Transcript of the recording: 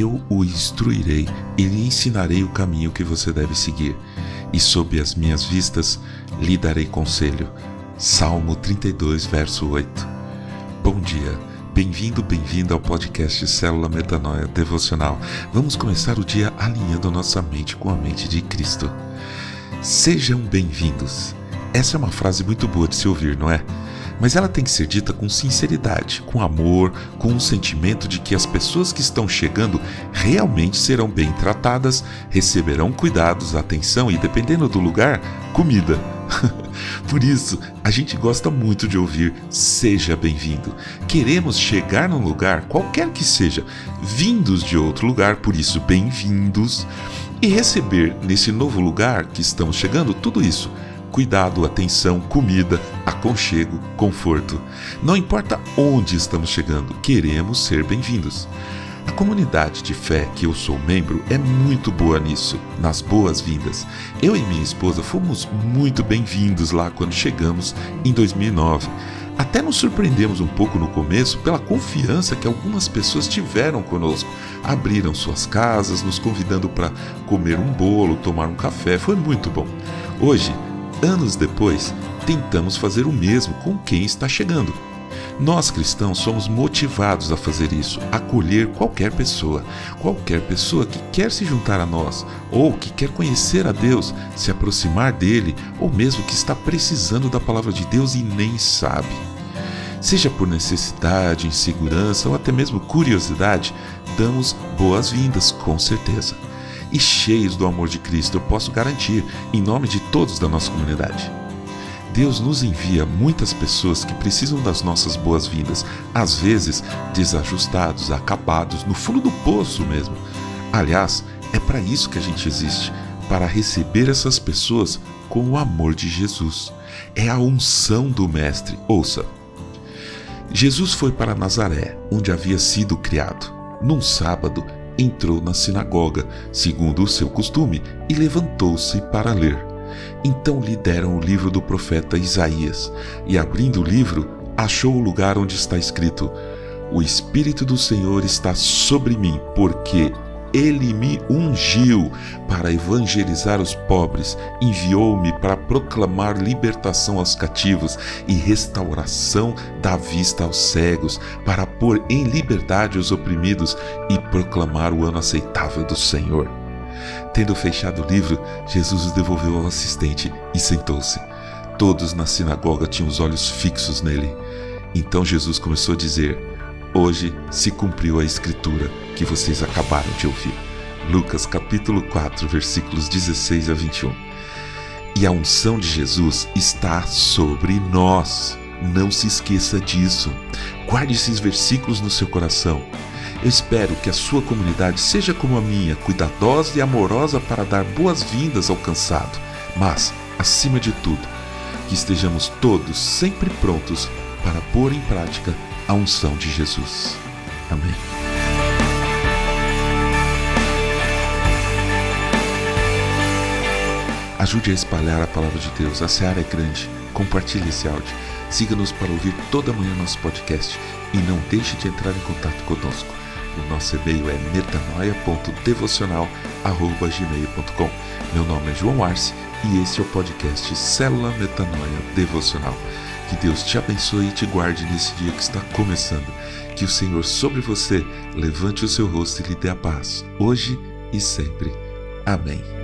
eu o instruirei e lhe ensinarei o caminho que você deve seguir, e sob as minhas vistas lhe darei conselho. Salmo 32, verso 8. Bom dia, bem-vindo, bem-vinda ao podcast Célula Metanoia Devocional. Vamos começar o dia alinhando nossa mente com a mente de Cristo. Sejam bem-vindos. Essa é uma frase muito boa de se ouvir, não é? Mas ela tem que ser dita com sinceridade, com amor, com um sentimento de que as pessoas que estão chegando realmente serão bem tratadas, receberão cuidados, atenção e, dependendo do lugar, comida. Por isso, a gente gosta muito de ouvir seja bem-vindo. Queremos chegar num lugar, qualquer que seja, vindos de outro lugar, por isso, bem-vindos, e receber nesse novo lugar que estamos chegando tudo isso cuidado, atenção, comida, aconchego, conforto. Não importa onde estamos chegando, queremos ser bem-vindos. A comunidade de fé que eu sou membro é muito boa nisso, nas boas-vindas. Eu e minha esposa fomos muito bem-vindos lá quando chegamos em 2009. Até nos surpreendemos um pouco no começo pela confiança que algumas pessoas tiveram conosco. Abriram suas casas, nos convidando para comer um bolo, tomar um café. Foi muito bom. Hoje, anos depois, tentamos fazer o mesmo com quem está chegando. Nós cristãos somos motivados a fazer isso, acolher qualquer pessoa, qualquer pessoa que quer se juntar a nós, ou que quer conhecer a Deus, se aproximar dele, ou mesmo que está precisando da palavra de Deus e nem sabe. Seja por necessidade, insegurança ou até mesmo curiosidade, damos boas-vindas com certeza e cheios do amor de Cristo, eu posso garantir, em nome de todos da nossa comunidade. Deus nos envia muitas pessoas que precisam das nossas boas-vindas, às vezes desajustados, acabados, no fundo do poço mesmo. Aliás, é para isso que a gente existe para receber essas pessoas com o amor de Jesus. É a unção do Mestre. Ouça. Jesus foi para Nazaré, onde havia sido criado. Num sábado, entrou na sinagoga, segundo o seu costume, e levantou-se para ler. Então lhe deram o livro do profeta Isaías, e abrindo o livro, achou o lugar onde está escrito: O Espírito do Senhor está sobre mim, porque ele me ungiu para evangelizar os pobres, enviou-me para proclamar libertação aos cativos e restauração da vista aos cegos, para pôr em liberdade os oprimidos e proclamar o ano aceitável do Senhor. Tendo fechado o livro, Jesus o devolveu ao assistente e sentou-se. Todos na sinagoga tinham os olhos fixos nele. Então Jesus começou a dizer: Hoje se cumpriu a escritura que vocês acabaram de ouvir. Lucas capítulo 4, versículos 16 a 21. E a unção de Jesus está sobre nós. Não se esqueça disso. Guarde esses versículos no seu coração. Eu espero que a sua comunidade seja como a minha, cuidadosa e amorosa para dar boas-vindas ao cansado, mas, acima de tudo, que estejamos todos sempre prontos para pôr em prática a unção de Jesus. Amém. Ajude a espalhar a palavra de Deus. A seara é grande. Compartilhe esse áudio. Siga-nos para ouvir toda manhã nosso podcast e não deixe de entrar em contato conosco. O nosso e-mail é metanoia.devocional.gmail.com Meu nome é João Arce e este é o podcast Célula Metanoia Devocional. Que Deus te abençoe e te guarde nesse dia que está começando. Que o Senhor sobre você levante o seu rosto e lhe dê a paz, hoje e sempre. Amém.